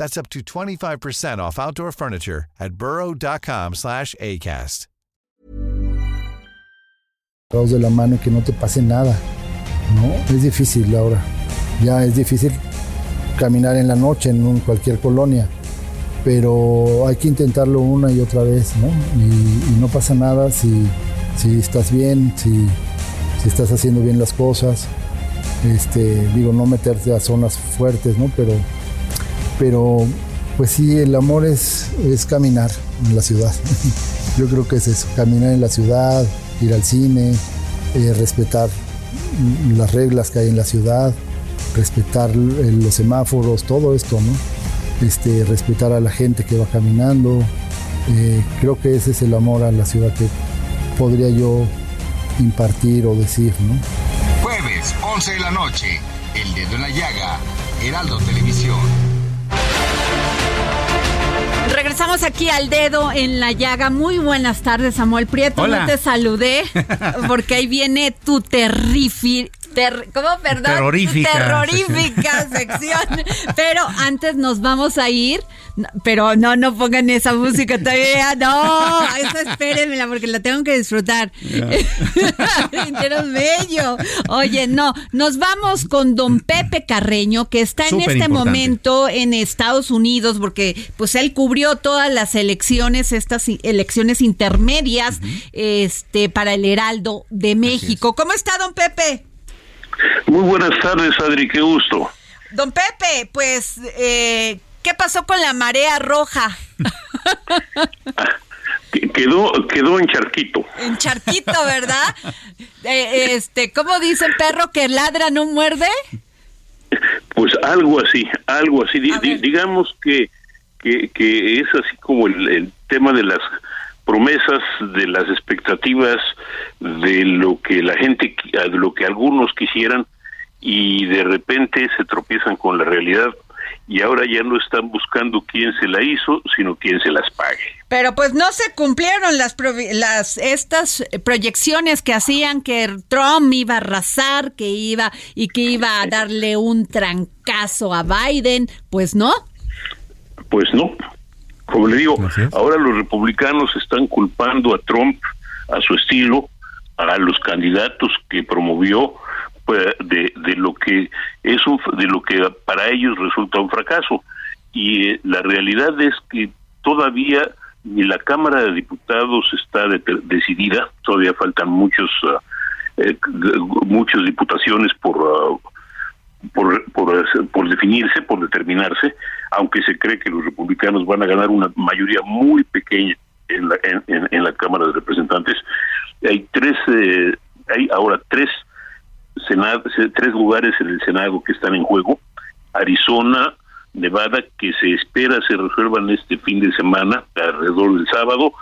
[SPEAKER 11] That's up to 25% off outdoor furniture at burrow.com slash ACAST.
[SPEAKER 10] de la mano que no te pase nada, ¿no? Es difícil ahora. Ya es difícil caminar en la noche en cualquier colonia, pero hay que intentarlo una y otra vez, ¿no? Y, y no pasa nada si, si estás bien, si, si estás haciendo bien las cosas. Este, digo, no meterte a zonas fuertes, ¿no? Pero, pero pues sí, el amor es, es caminar en la ciudad. (laughs) Yo creo que es eso, caminar en la ciudad, ir al cine, eh, respetar las reglas que hay en la ciudad, respetar eh, los semáforos, todo esto, ¿no? Este, respetar a la gente que va caminando. Eh, creo que ese es el amor a la ciudad que podría yo impartir o decir, ¿no?
[SPEAKER 12] Jueves, 11 de la noche. El dedo en la llaga. Heraldo Televisión.
[SPEAKER 1] Regresamos aquí al dedo en la llaga. Muy buenas tardes, Samuel Prieto.
[SPEAKER 3] Hola.
[SPEAKER 1] No te saludé (laughs) porque ahí viene tu terrifi- ¿Cómo, perdón?
[SPEAKER 3] Terrorífica.
[SPEAKER 1] Terrorífica sección. Pero antes nos vamos a ir. Pero no, no pongan esa música todavía. No, esa espérenmela porque la tengo que disfrutar. (laughs) Bello. Oye, no, nos vamos con don Pepe Carreño, que está en este momento en Estados Unidos, porque pues él cubrió todas las elecciones, estas elecciones intermedias, este, para el Heraldo de México. ¿Cómo está, don Pepe?
[SPEAKER 13] Muy buenas tardes, Adri, qué gusto.
[SPEAKER 1] Don Pepe, pues, eh, ¿qué pasó con la marea roja? (laughs)
[SPEAKER 13] quedó, quedó en charquito.
[SPEAKER 1] En charquito, ¿verdad? Eh, este, ¿cómo dicen perro que ladra no muerde?
[SPEAKER 13] Pues algo así, algo así. digamos que, que, es así como el tema de las promesas, de las expectativas, de lo que la gente, de lo que algunos quisieran y de repente se tropiezan con la realidad y ahora ya no están buscando quién se la hizo, sino quién se las pague.
[SPEAKER 1] Pero pues no se cumplieron las las estas proyecciones que hacían que Trump iba a arrasar, que iba y que iba a darle un trancazo a Biden, pues no.
[SPEAKER 13] Pues no. Como le digo, ahora los republicanos están culpando a Trump, a su estilo, a los candidatos que promovió pues, de, de lo que es un, de lo que para ellos resulta un fracaso. Y eh, la realidad es que todavía ni la Cámara de Diputados está decidida, todavía faltan muchos uh, eh, muchas diputaciones por uh, por, por, definirse, por determinarse, aunque se cree que los republicanos van a ganar una mayoría muy pequeña en la, en, la Cámara de Representantes. Hay tres, eh, hay ahora tres, senado, tres lugares en el Senado que están en juego. Arizona, Nevada, que se espera se resuelvan este fin de semana, alrededor del sábado,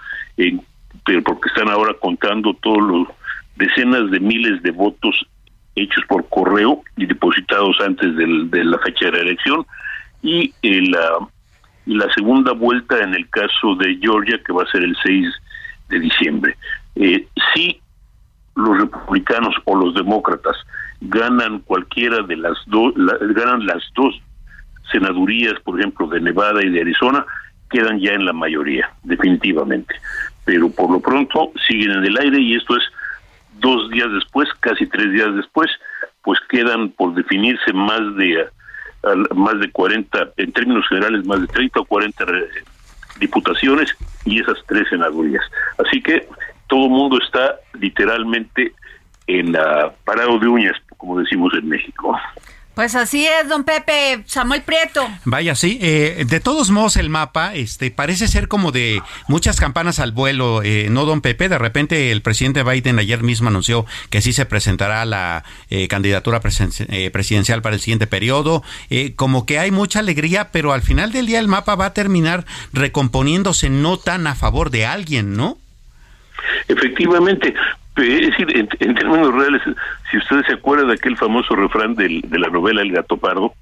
[SPEAKER 13] pero porque están ahora contando todos los decenas de miles de votos hechos por correo y depositados antes de la fecha de la elección y eh, la, la segunda vuelta en el caso de Georgia que va a ser el 6 de diciembre. Eh, si los republicanos o los demócratas ganan cualquiera de las dos, ganan las dos senadurías, por ejemplo, de Nevada y de Arizona, quedan ya en la mayoría, definitivamente. Pero por lo pronto siguen en el aire y esto es dos días después, casi tres días después, pues quedan por definirse más de más de 40, en términos generales, más de 30 o 40 diputaciones y esas tres senadurías. Así que todo el mundo está literalmente en la parado de uñas, como decimos en México.
[SPEAKER 1] Pues así es, don Pepe, Samuel Prieto.
[SPEAKER 3] Vaya, sí. Eh, de todos modos, el mapa este, parece ser como de muchas campanas al vuelo, eh, ¿no, don Pepe? De repente el presidente Biden ayer mismo anunció que sí se presentará la eh, candidatura presidencial para el siguiente periodo. como que hay mucha alegría, pero al final del día el mapa va a terminar recomponiéndose no tan a favor de alguien, ¿no?
[SPEAKER 13] Efectivamente, es decir, en, términos reales, si ustedes se acuerdan de aquel famoso refrán de la novela El gato pardo,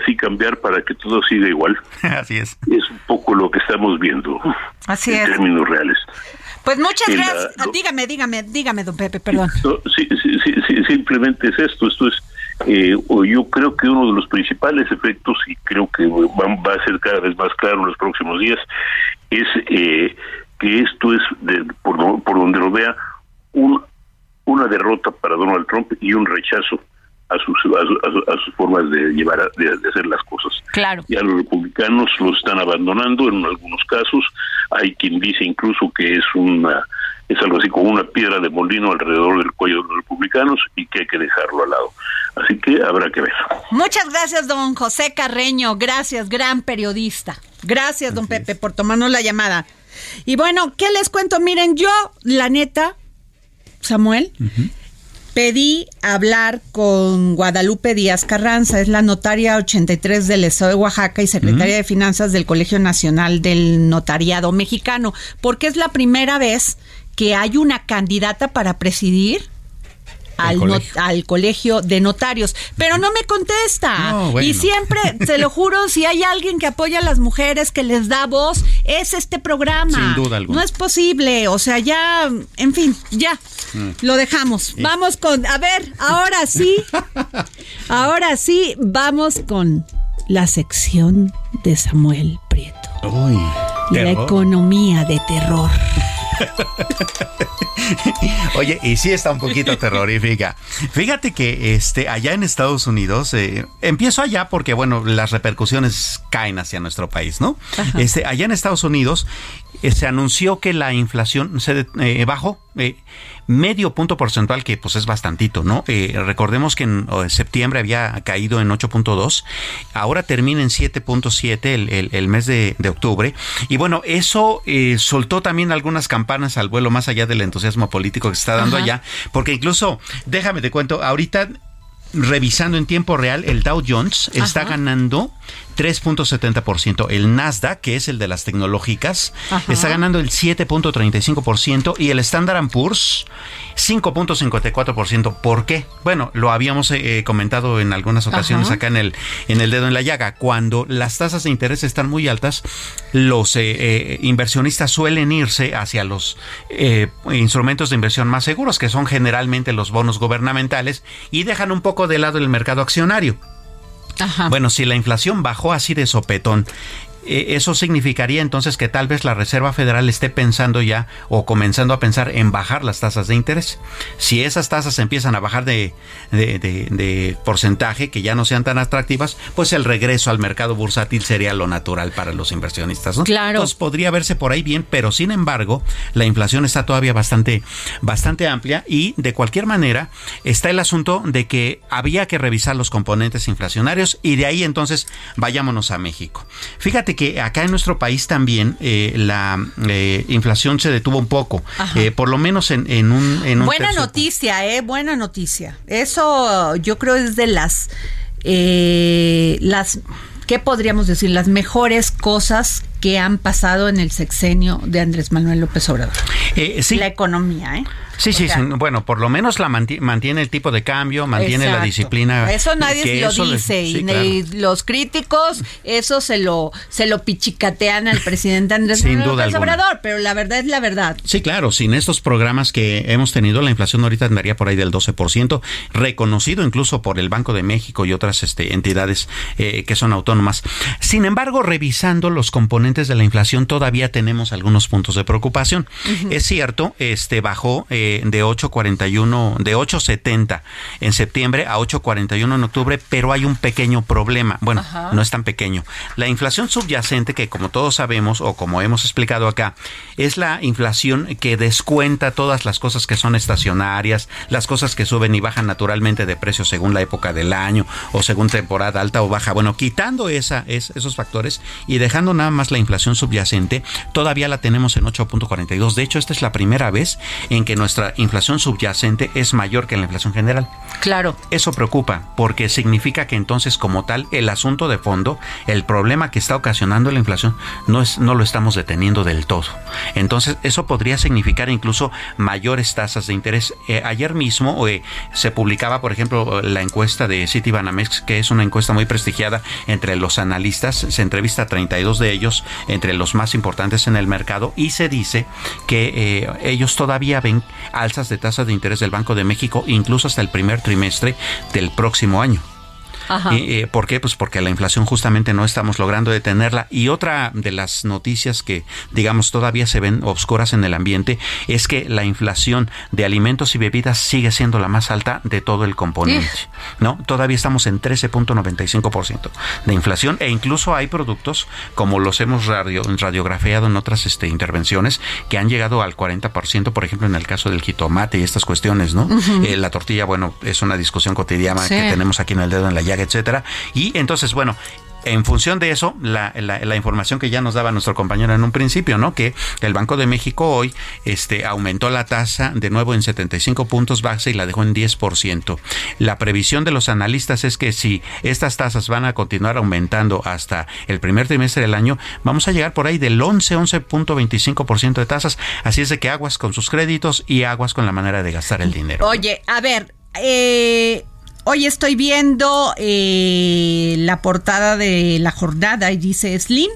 [SPEAKER 13] así cambiar para que todo siga igual. (laughs)
[SPEAKER 3] Así es.
[SPEAKER 13] Es un poco lo que estamos viendo.
[SPEAKER 1] Así
[SPEAKER 13] en términos reales.
[SPEAKER 1] Pues muchas gracias. Dígame, dígame, dígame, don Pepe, perdón.
[SPEAKER 13] sí, sí, sí, simplemente es esto. Esto es, eh, yo creo que uno de los principales efectos, y creo que va, a ser cada vez más claro en los próximos días, es eh, que esto es, de, por, por donde lo vea, un, una derrota para Donald Trump y un rechazo a sus, a, sus formas de llevar de, hacer las cosas.
[SPEAKER 1] Claro.
[SPEAKER 13] Ya los republicanos los están abandonando en algunos casos. Hay quien dice incluso que es una es algo así como una piedra de molino alrededor del cuello de los republicanos y que hay que dejarlo al lado. Así que habrá que ver.
[SPEAKER 1] Muchas gracias, don José Carreño. Gracias, gran periodista. Gracias, don Pepe, por tomarnos la llamada. Y bueno, ¿qué les cuento? Miren, yo, la neta, Samuel, pedí hablar con Guadalupe Díaz Carranza, es la notaria 83 del Estado de Oaxaca y secretaria de Finanzas del Colegio Nacional del Notariado Mexicano, porque es la primera vez que hay una candidata para presidir al, no-
[SPEAKER 3] colegio.
[SPEAKER 1] al colegio de notarios, pero no me contesta.
[SPEAKER 3] No, bueno.
[SPEAKER 1] Y siempre, te lo juro, si hay alguien que apoya a las mujeres, que les da voz, es este programa.
[SPEAKER 3] Sin duda alguna.
[SPEAKER 1] No es posible, o sea, ya, en fin, ya.
[SPEAKER 3] Mm.
[SPEAKER 1] Lo dejamos. Vamos con, a ver, ahora sí, (laughs) ahora sí, vamos con la sección de Samuel Prieto.
[SPEAKER 3] Uy,
[SPEAKER 1] La
[SPEAKER 3] terror.
[SPEAKER 1] economía de terror. (laughs) (laughs)
[SPEAKER 3] Oye, y sí está un poquito terrorífica. Fíjate que este allá en Estados Unidos, eh, empiezo allá porque, bueno, las repercusiones caen hacia nuestro país, ¿no?
[SPEAKER 14] Ajá.
[SPEAKER 3] Este, allá en Estados Unidos eh, se anunció que la inflación se eh, bajó medio punto porcentual, que pues es bastantito, ¿no? Recordemos que en oh, septiembre había caído en 8.2, ahora termina en 7.7 el, el- el mes de, de octubre. Y bueno, eso soltó también algunas campanas al vuelo más allá del entusiasmo político que se está dando
[SPEAKER 14] Ajá.
[SPEAKER 3] allá, porque incluso, déjame te cuento, ahorita revisando en tiempo real, el Dow Jones está ganando 3.70%. El Nasdaq, que es el de las tecnológicas,
[SPEAKER 14] Ajá.
[SPEAKER 3] está ganando el 7.35% y el Standard Poor's 5.54%. ¿Por qué? Bueno, lo habíamos eh, comentado en algunas ocasiones
[SPEAKER 14] Ajá.
[SPEAKER 3] acá en el, en el dedo en la llaga. Cuando las tasas de interés están muy altas, los eh, eh, inversionistas suelen irse hacia los eh, instrumentos de inversión más seguros, que son generalmente los bonos gubernamentales, y dejan un poco de lado el mercado accionario. Bueno, si la inflación bajó así de sopetón, eso significaría entonces que tal vez la Reserva Federal esté pensando ya o comenzando a pensar en bajar las tasas de interés. Si esas tasas empiezan a bajar de, de- de- de porcentaje, que ya no sean tan atractivas, pues el regreso al mercado bursátil sería lo natural para los inversionistas. ¿no?
[SPEAKER 1] Claro.
[SPEAKER 3] Entonces podría verse por ahí bien, pero sin embargo la inflación está todavía bastante, bastante amplia y de cualquier manera está el asunto de que había que revisar los componentes inflacionarios y de ahí entonces vayámonos a México. Fíjate que acá en nuestro país también eh, la eh, inflación se detuvo un poco, eh, por lo menos en, en un... En un
[SPEAKER 1] Buena noticia, ¿eh? Buena noticia. Eso yo creo es de las, eh, las, ¿qué podríamos decir? Las mejores cosas que han pasado en el sexenio de Andrés Manuel López Obrador.
[SPEAKER 3] Eh, sí.
[SPEAKER 1] La economía, ¿eh?
[SPEAKER 3] Sí, sí,
[SPEAKER 1] O sea,
[SPEAKER 3] sí, bueno, por lo menos la manti- mantiene el tipo de cambio, mantiene la disciplina.
[SPEAKER 1] Eso nadie lo
[SPEAKER 3] eso
[SPEAKER 1] dice
[SPEAKER 3] sí,
[SPEAKER 1] y
[SPEAKER 3] claro.
[SPEAKER 1] los críticos eso se lo se lo pichicatean al presidente Andrés
[SPEAKER 3] Sin
[SPEAKER 1] Manuel
[SPEAKER 3] duda
[SPEAKER 1] López
[SPEAKER 3] alguna.
[SPEAKER 1] Obrador, pero la verdad es la verdad.
[SPEAKER 3] Sí, claro, sin estos programas que hemos tenido, la inflación ahorita andaría por ahí del 12%, reconocido incluso por el Banco de México y otras este, entidades eh, que son autónomas. Sin embargo, revisando los componentes de la inflación, todavía tenemos algunos puntos de preocupación. Es cierto, este bajó eh, de 8.41, de 8.70 en septiembre a 8.41 en octubre, pero hay un pequeño problema. Bueno, no es tan pequeño. La inflación subyacente, que como todos sabemos o como hemos explicado acá, es la inflación que descuenta todas las cosas que son estacionarias, las cosas que suben y bajan naturalmente de precio según la época del año o según temporada alta o baja. Bueno, quitando esa, es- esos factores y dejando nada más la inflación subyacente, todavía la tenemos en 8.42. De hecho, esta es la primera vez en que nuestra inflación subyacente es mayor que la inflación general.
[SPEAKER 1] Claro.
[SPEAKER 3] Eso preocupa porque significa que entonces como tal el asunto de fondo, el problema que está ocasionando la inflación no es no lo estamos deteniendo del todo. Entonces eso podría significar incluso mayores tasas de interés. Eh, ayer mismo eh, se publicaba, por ejemplo, la encuesta de Citibanamex, que es una encuesta muy prestigiada entre los analistas. Se entrevista a 32 de ellos, entre los más importantes en el mercado, y se dice que eh, ellos todavía ven alzas de tasas de interés del Banco de México, incluso hasta el primer trimestre del próximo año. Eh, ¿Por qué? Pues porque la inflación justamente no estamos logrando detenerla. Y otra de las noticias que, digamos, todavía se ven obscuras en el ambiente es que la inflación de alimentos y bebidas sigue siendo la más alta de todo el componente. ¿No? Todavía estamos en 13.95% de inflación e incluso hay productos, como los hemos radio, radiografiado en otras este, intervenciones, que han llegado al 40%, por ejemplo, en el caso del jitomate y estas cuestiones, ¿no? Eh, la tortilla, bueno, es una discusión cotidiana
[SPEAKER 14] Sí.
[SPEAKER 3] que tenemos aquí en el dedo en la etcétera. Y entonces, bueno, en función de eso, la información que ya nos daba nuestro compañero en un principio, ¿no? Que el Banco de México hoy este, aumentó la tasa de nuevo en 75 puntos base y la dejó en 10%. La previsión de los analistas es que si estas tasas van a continuar aumentando hasta el primer trimestre del año, vamos a llegar por ahí del 11, 11.25% de tasas. Así es de que aguas con sus créditos y aguas con la manera de gastar el dinero.
[SPEAKER 1] Oye, a ver, eh, hoy estoy viendo eh, la portada de la jornada y dice Slim,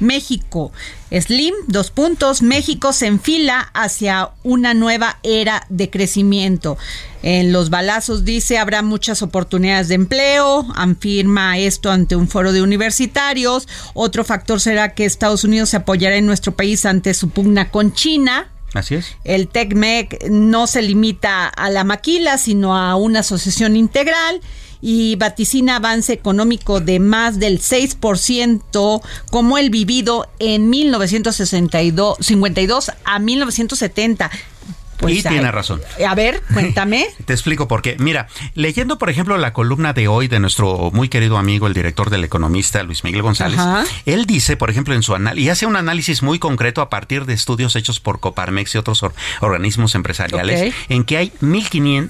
[SPEAKER 1] México. Slim, dos puntos, México se enfila hacia una nueva era de crecimiento. En los balazos dice habrá muchas oportunidades de empleo, afirma esto ante un foro de universitarios. Otro factor será que Estados Unidos se apoyará en nuestro país ante su pugna con China.
[SPEAKER 3] Así es.
[SPEAKER 1] El TECMEC no se limita a la maquila, sino a una asociación integral y vaticina avance económico de más del 6% como el vivido en 1952 a 1970.
[SPEAKER 3] Y tiene razón.
[SPEAKER 1] A ver, (laughs) cuéntame.
[SPEAKER 3] Te explico por qué. Mira, leyendo, por ejemplo, la columna de hoy de nuestro muy querido amigo, el director del Economista, Luis Miguel González, él dice, por ejemplo, en su análisis, y hace un análisis muy concreto a partir de estudios hechos por Coparmex y otros organismos empresariales, en que hay mil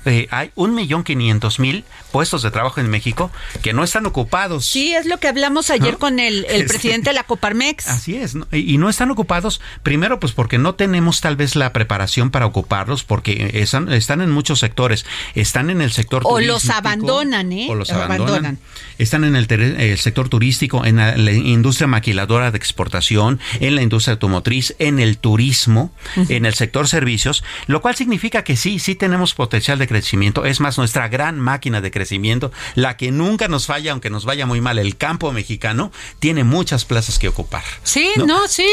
[SPEAKER 3] eh, hay un millón quinientos mil puestos de trabajo en México que no están ocupados.
[SPEAKER 1] Sí, es lo que hablamos ayer con el, el (laughs) presidente de la Coparmex.
[SPEAKER 3] Así es, y no están ocupados, primero, pues porque no tenemos tal vez la preparación para ocupar porque están, están en muchos sectores. Están en el sector
[SPEAKER 1] o los abandonan, ¿eh?
[SPEAKER 3] O los abandonan. Están en el, sector turístico, en la, industria maquiladora de exportación, en la industria automotriz, en el turismo, en el sector servicios, lo cual significa que sí, sí tenemos potencial de crecimiento. Es más, nuestra gran máquina de crecimiento, la que nunca nos falla, aunque nos vaya muy mal, el campo mexicano, tiene muchas plazas que ocupar.
[SPEAKER 1] Sí, no, sí,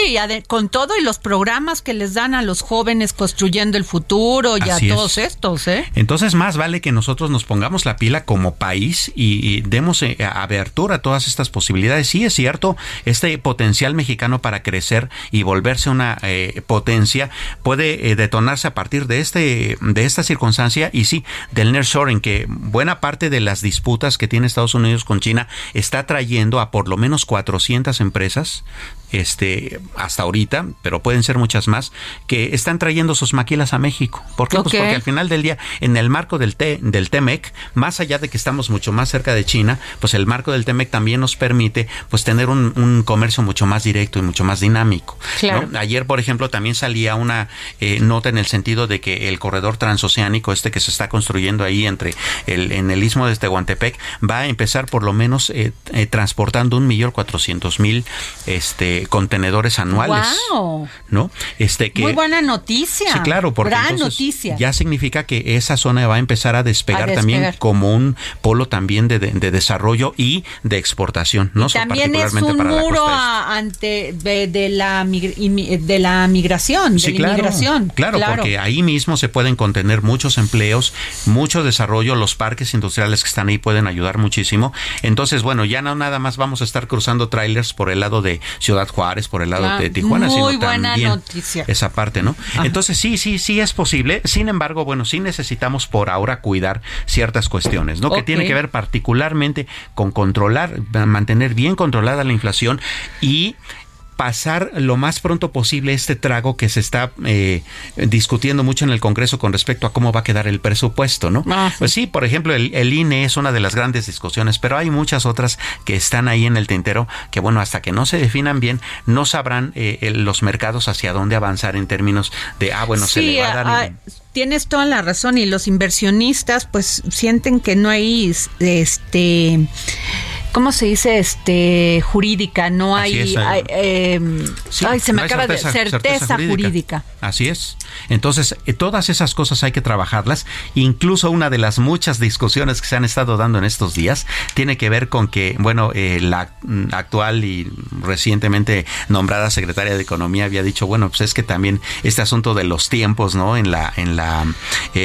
[SPEAKER 1] con todo y los programas que les dan a los jóvenes construyendo el futuro y a todos estos, ¿eh?
[SPEAKER 3] Entonces, más vale que nosotros nos pongamos la pila como país y, demos eh, abertura a todas estas posibilidades. Sí, es cierto, este potencial mexicano para crecer y volverse una eh, potencia puede detonarse a partir de este de esta circunstancia y sí, del nearshoring que buena parte de las disputas que tiene Estados Unidos con China está trayendo a por lo menos 400 empresas este, hasta ahorita, pero pueden ser muchas más, que están trayendo sus maquilas a México. ¿Por qué? Pues porque al final del día, en el marco del, T, del TEMEC, más allá de que estamos mucho más cerca de China, pues el marco del TEMEC también nos permite pues tener un, comercio mucho más directo y mucho más dinámico. Ayer, por ejemplo, también salía una eh, nota en el sentido de que el corredor transoceánico, este que se está construyendo ahí entre el, en el istmo de Tehuantepec, va a empezar por lo menos eh, eh, transportando un millón cuatrocientos mil este contenedores anuales. ¿No? Este que
[SPEAKER 1] Muy buena noticia.
[SPEAKER 3] Sí, claro, porque
[SPEAKER 1] Gran noticia.
[SPEAKER 3] ya significa que esa zona va a empezar a despegar, también como un polo también de, desarrollo y de exportación, no
[SPEAKER 1] también es un muro ante de, la de la migración, de la
[SPEAKER 3] claro,
[SPEAKER 1] inmigración.
[SPEAKER 3] Claro, porque ahí mismo se pueden contener muchos empleos, mucho desarrollo, los parques industriales que están ahí pueden ayudar muchísimo. Entonces, bueno, ya no nada más vamos a estar cruzando trailers por el lado de Ciudad Juárez, por el lado de Tijuana,
[SPEAKER 1] muy buena noticia.
[SPEAKER 3] esa parte, ¿no? Entonces sí, sí, sí es posible. Sin embargo, bueno, sí necesitamos por ahora cuidar ciertas cuestiones, ¿no? Que tiene que ver particularmente con controlar, mantener bien controlada la inflación y pasar lo más pronto posible este trago que se está eh, discutiendo mucho en el Congreso con respecto a cómo va a quedar el presupuesto, ¿no? Ah. Pues sí, por ejemplo, el, INE es una de las grandes discusiones, pero hay muchas otras que están ahí en el tintero que, bueno, hasta que no se definan bien, no sabrán eh, los mercados hacia dónde avanzar en términos de, ah, bueno, se le va a dar... Ah,
[SPEAKER 1] tienes toda la razón y los inversionistas pues sienten que no hay este ¿cómo se dice? Este, jurídica, no hay, eh, ay, se me acaba de certeza, jurídica.
[SPEAKER 3] Así es. Entonces, eh, todas esas cosas hay que trabajarlas. Incluso una de las muchas discusiones que se han estado dando en estos días tiene que ver con que, bueno, eh, la actual y recientemente nombrada secretaria de Economía había dicho, bueno, pues es que también este asunto de los tiempos, ¿no? En la, en la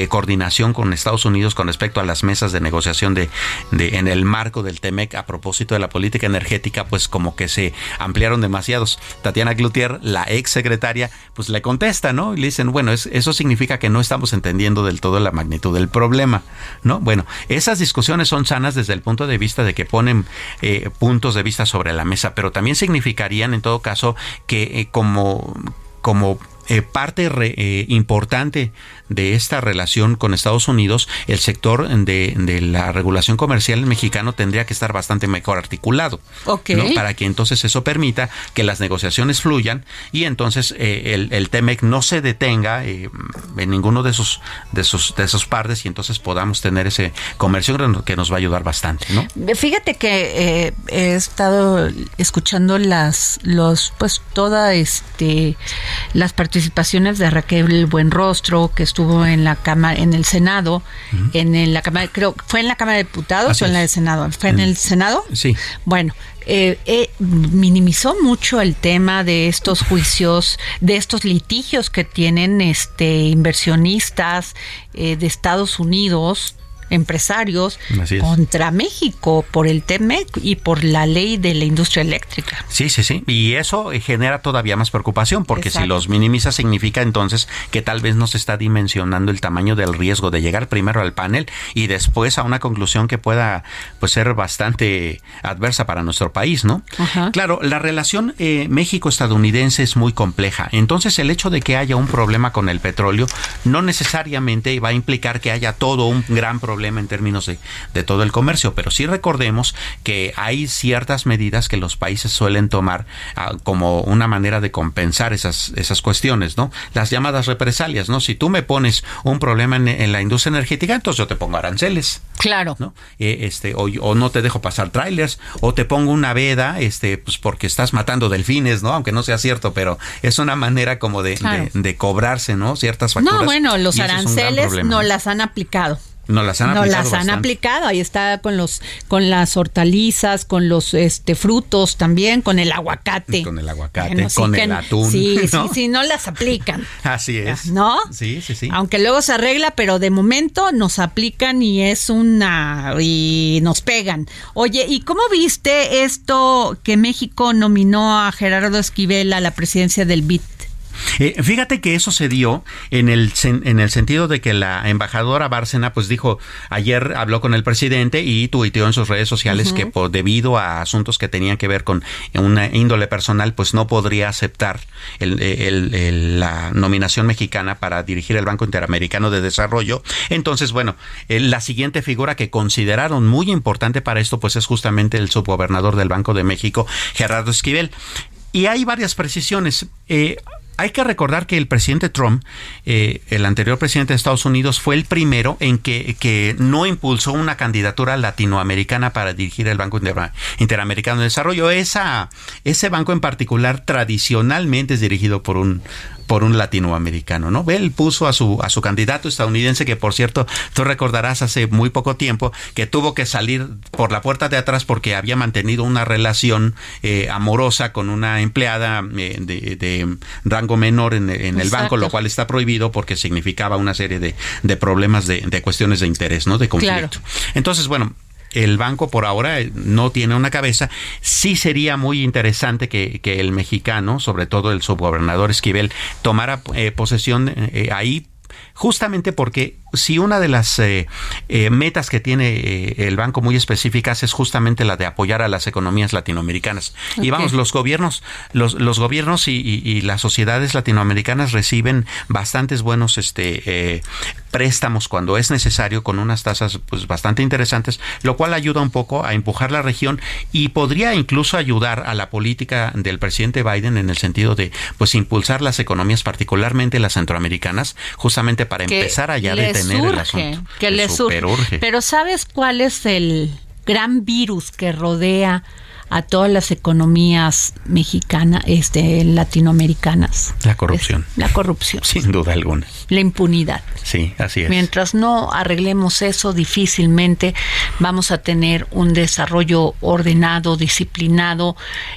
[SPEAKER 3] coordinación con Estados Unidos con respecto a las mesas de negociación de, de en el marco del TEMEC a propósito de la política energética, pues como que se ampliaron demasiados. Tatiana Cloutier, la ex secretaria, pues le contesta, ¿no? Y le dicen, bueno, eso significa que no estamos entendiendo del todo la magnitud del problema, ¿no? Bueno, esas discusiones son sanas desde el punto de vista de que ponen eh, puntos de vista sobre la mesa, pero también significarían en todo caso que eh, como como eh, parte eh, importante de esta relación con Estados Unidos, el sector de, de, la regulación comercial mexicano tendría que estar bastante mejor articulado. Para que entonces eso permita que las negociaciones fluyan y entonces eh, el, el, TEMEC no se detenga en ninguno de esos, de esos, de esos partes y entonces podamos tener ese comercio que nos va a ayudar bastante. ¿no?
[SPEAKER 1] Fíjate que he estado escuchando las, los, pues toda este, las participaciones de Raquel Buenrostro, que estuvo en la Cámara, en el Senado, en, la Cámara, creo, ¿fue en la Cámara de Diputados o en la de Senado? ¿Fue en el Senado?
[SPEAKER 3] Sí.
[SPEAKER 1] Bueno, eh, eh, minimizó mucho el tema de estos juicios, de estos litigios que tienen este inversionistas eh, de Estados Unidos empresarios contra México por el TEMEC y por la ley de la industria eléctrica.
[SPEAKER 3] Sí, sí, sí. Y eso genera todavía más preocupación porque si los minimiza significa entonces que tal vez no se está dimensionando el tamaño del riesgo de llegar primero al panel y después a una conclusión que pueda pues ser bastante adversa para nuestro país, ¿no? Claro, la relación eh, México-estadounidense es muy compleja. Entonces el hecho de que haya un problema con el petróleo no necesariamente va a implicar que haya todo un gran problema problema en términos de, todo el comercio, pero sí recordemos que hay ciertas medidas que los países suelen tomar ah, como una manera de compensar esas, esas cuestiones, ¿no? Las llamadas represalias, ¿no? Si tú me pones un problema en, la industria energética, entonces yo te pongo aranceles.
[SPEAKER 1] Claro.
[SPEAKER 3] ¿no? Eh, este, o, no te dejo pasar trailers, o te pongo una veda, este, pues porque estás matando delfines, ¿no? Aunque no sea cierto, pero es una manera como de, de, cobrarse, ¿no? Ciertas facturas.
[SPEAKER 1] No, bueno, los aranceles no las han aplicado.
[SPEAKER 3] No las han aplicado.
[SPEAKER 1] las han aplicado. Ahí está con los, con las hortalizas, con los este frutos también, con el aguacate.
[SPEAKER 3] Con el aguacate, con el atún.
[SPEAKER 1] Sí, (laughs) sí, sí, no las aplican. (laughs)
[SPEAKER 3] Así es.
[SPEAKER 1] ¿No?
[SPEAKER 3] Sí, sí, sí.
[SPEAKER 1] Aunque luego se arregla, pero de momento nos aplican y es una y nos pegan. Oye, ¿y cómo viste esto que México nominó a Gerardo Esquivel a la presidencia del BIT?
[SPEAKER 3] Eh, fíjate que eso se dio en el, en el sentido de que la embajadora Bárcena pues dijo, ayer habló con el presidente y tuiteó en sus redes sociales que por, debido a asuntos que tenían que ver con una índole personal pues no podría aceptar la nominación mexicana para dirigir el Banco Interamericano de Desarrollo. Entonces, bueno, eh, la siguiente figura que consideraron muy importante para esto pues es justamente el subgobernador del Banco de México, Gerardo Esquivel. Y hay varias precisiones. Eh, hay que recordar que el presidente Trump, eh, el anterior presidente de Estados Unidos, fue el primero en que, que no impulsó una candidatura latinoamericana para dirigir el Banco Interamericano de Desarrollo. Esa, ese banco en particular tradicionalmente es dirigido por un, por un latinoamericano, ¿no? Él puso a su, a su candidato estadounidense, que por cierto, tú recordarás hace muy poco tiempo que tuvo que salir por la puerta de atrás porque había mantenido una relación eh, amorosa con una empleada eh, de, rango menor en, el banco, lo cual está prohibido porque significaba una serie de, de problemas de, cuestiones de interés, ¿no? De conflicto. Entonces, bueno, el banco por ahora eh, no tiene una cabeza. Sí sería muy interesante que, el mexicano, sobre todo el subgobernador Esquivel, tomara eh, posesión eh, ahí justamente porque si una de las eh, eh, metas que tiene eh, el banco muy específicas es justamente la de apoyar a las economías latinoamericanas. Y vamos, los gobiernos, los, los gobiernos y, las sociedades latinoamericanas reciben bastantes buenos este préstamos cuando es necesario con unas tasas pues bastante interesantes, lo cual ayuda un poco a empujar la región y podría incluso ayudar a la política del presidente Biden en el sentido de pues impulsar las economías, particularmente las centroamericanas, justamente para empezar a ya detener el asunto.
[SPEAKER 1] Que le surge. Pero ¿sabes cuál es el gran virus que rodea a todas las economías mexicanas, este, latinoamericanas.
[SPEAKER 3] La corrupción.
[SPEAKER 1] la corrupción. (laughs)
[SPEAKER 3] Sin duda alguna.
[SPEAKER 1] La impunidad.
[SPEAKER 3] Sí, así es.
[SPEAKER 1] Mientras no arreglemos eso, difícilmente vamos a tener un desarrollo ordenado, disciplinado,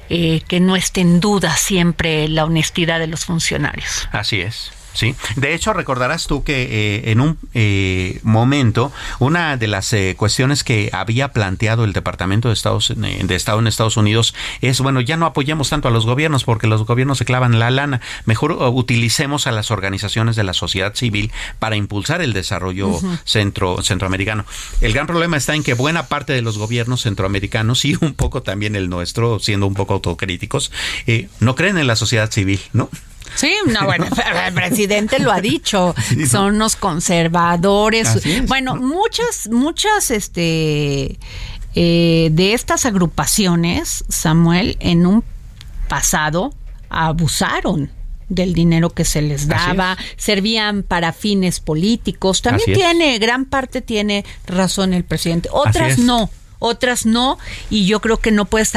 [SPEAKER 1] eh, que no esté en duda siempre la honestidad de los funcionarios.
[SPEAKER 3] Así es. Sí, de hecho recordarás tú que eh, en un eh, momento una de las eh, cuestiones que había planteado el Departamento de, Estados, de Estado en Estados Unidos es, bueno, ya no apoyemos tanto a los gobiernos porque los gobiernos se clavan la lana, mejor utilicemos a las organizaciones de la sociedad civil para impulsar el desarrollo centro, centroamericano. El gran problema está en que buena parte de los gobiernos centroamericanos (laughs) y un poco también el nuestro, siendo un poco autocríticos, no creen en la sociedad civil, ¿no?
[SPEAKER 1] Sí, no, bueno, (laughs) el presidente lo ha dicho, (laughs) son los conservadores. Bueno, muchas, muchas, este, eh, de estas agrupaciones, Samuel, en un pasado abusaron del dinero que se les daba, servían para fines políticos. También tiene, gran parte tiene razón el presidente, otras no otras no, y yo creo que no puedes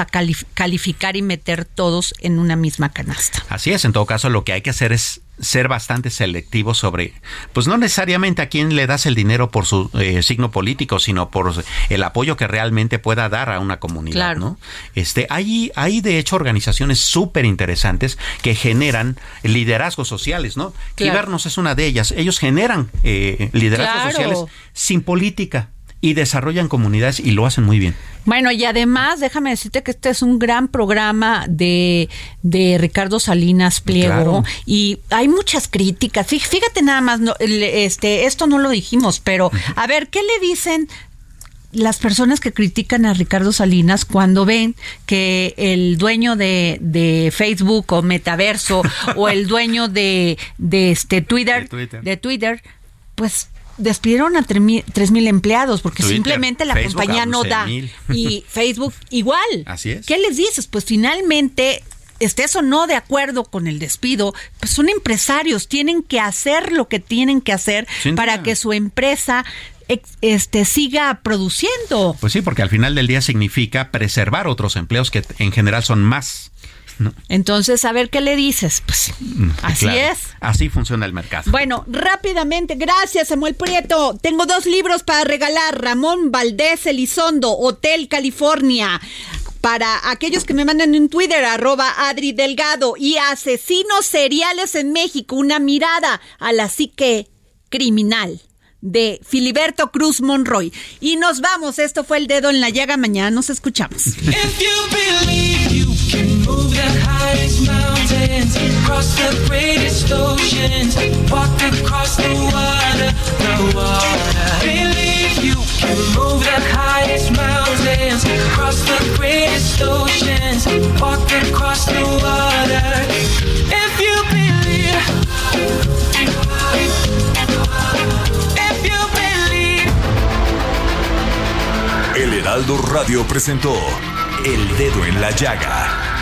[SPEAKER 1] calificar y meter todos en una misma canasta.
[SPEAKER 3] Así es, en todo caso lo que hay que hacer es ser bastante selectivo sobre, pues no necesariamente a quién le das el dinero por su eh, signo político, sino por el apoyo que realmente pueda dar a una comunidad, ¿no? Este, hay, hay de hecho organizaciones súper interesantes que generan liderazgos sociales, ¿no? Claro. es una de ellas. Ellos generan eh, liderazgos sociales sin política y desarrollan comunidades y lo hacen muy bien.
[SPEAKER 1] Bueno, y además, déjame decirte que este es un gran programa de, de Ricardo Salinas Pliego y hay muchas críticas. Fíjate nada más, este, esto no lo dijimos, pero a ver, ¿qué le dicen las personas que critican a Ricardo Salinas cuando ven que el dueño de, de Facebook o Metaverso (laughs) o el dueño de, de este Twitter, de Twitter, pues despidieron a tres mil empleados porque simplemente la compañía no da. Y (laughs) Facebook igual.
[SPEAKER 3] Así es.
[SPEAKER 1] ¿Qué les dices? Pues finalmente estés o no de acuerdo con el despido, pues son empresarios, tienen que hacer lo que tienen que hacer para que su empresa este siga produciendo.
[SPEAKER 3] Pues sí, porque al final del día significa preservar otros empleos que en general son más
[SPEAKER 1] entonces, a ver qué le dices. Pues mm, así es.
[SPEAKER 3] Así funciona el mercado.
[SPEAKER 1] Bueno, rápidamente, gracias Samuel Prieto. Tengo dos libros para regalar. Ramón Valdés Elizondo, Hotel California. Para aquellos que me mandan en Twitter, arroba Adri Delgado y Asesinos Seriales en México, una mirada a la psique criminal de Filiberto Cruz Monroy. Y nos vamos, esto fue el dedo en la llaga, mañana nos escuchamos. The highest mountains, cross the greatest oceans, walk across the water, the water. Believe you can move the highest mountains, cross the greatest oceans, walk across the water. If you believe. If you believe.
[SPEAKER 15] El Heraldo Radio presentó El Dedo en la Llaga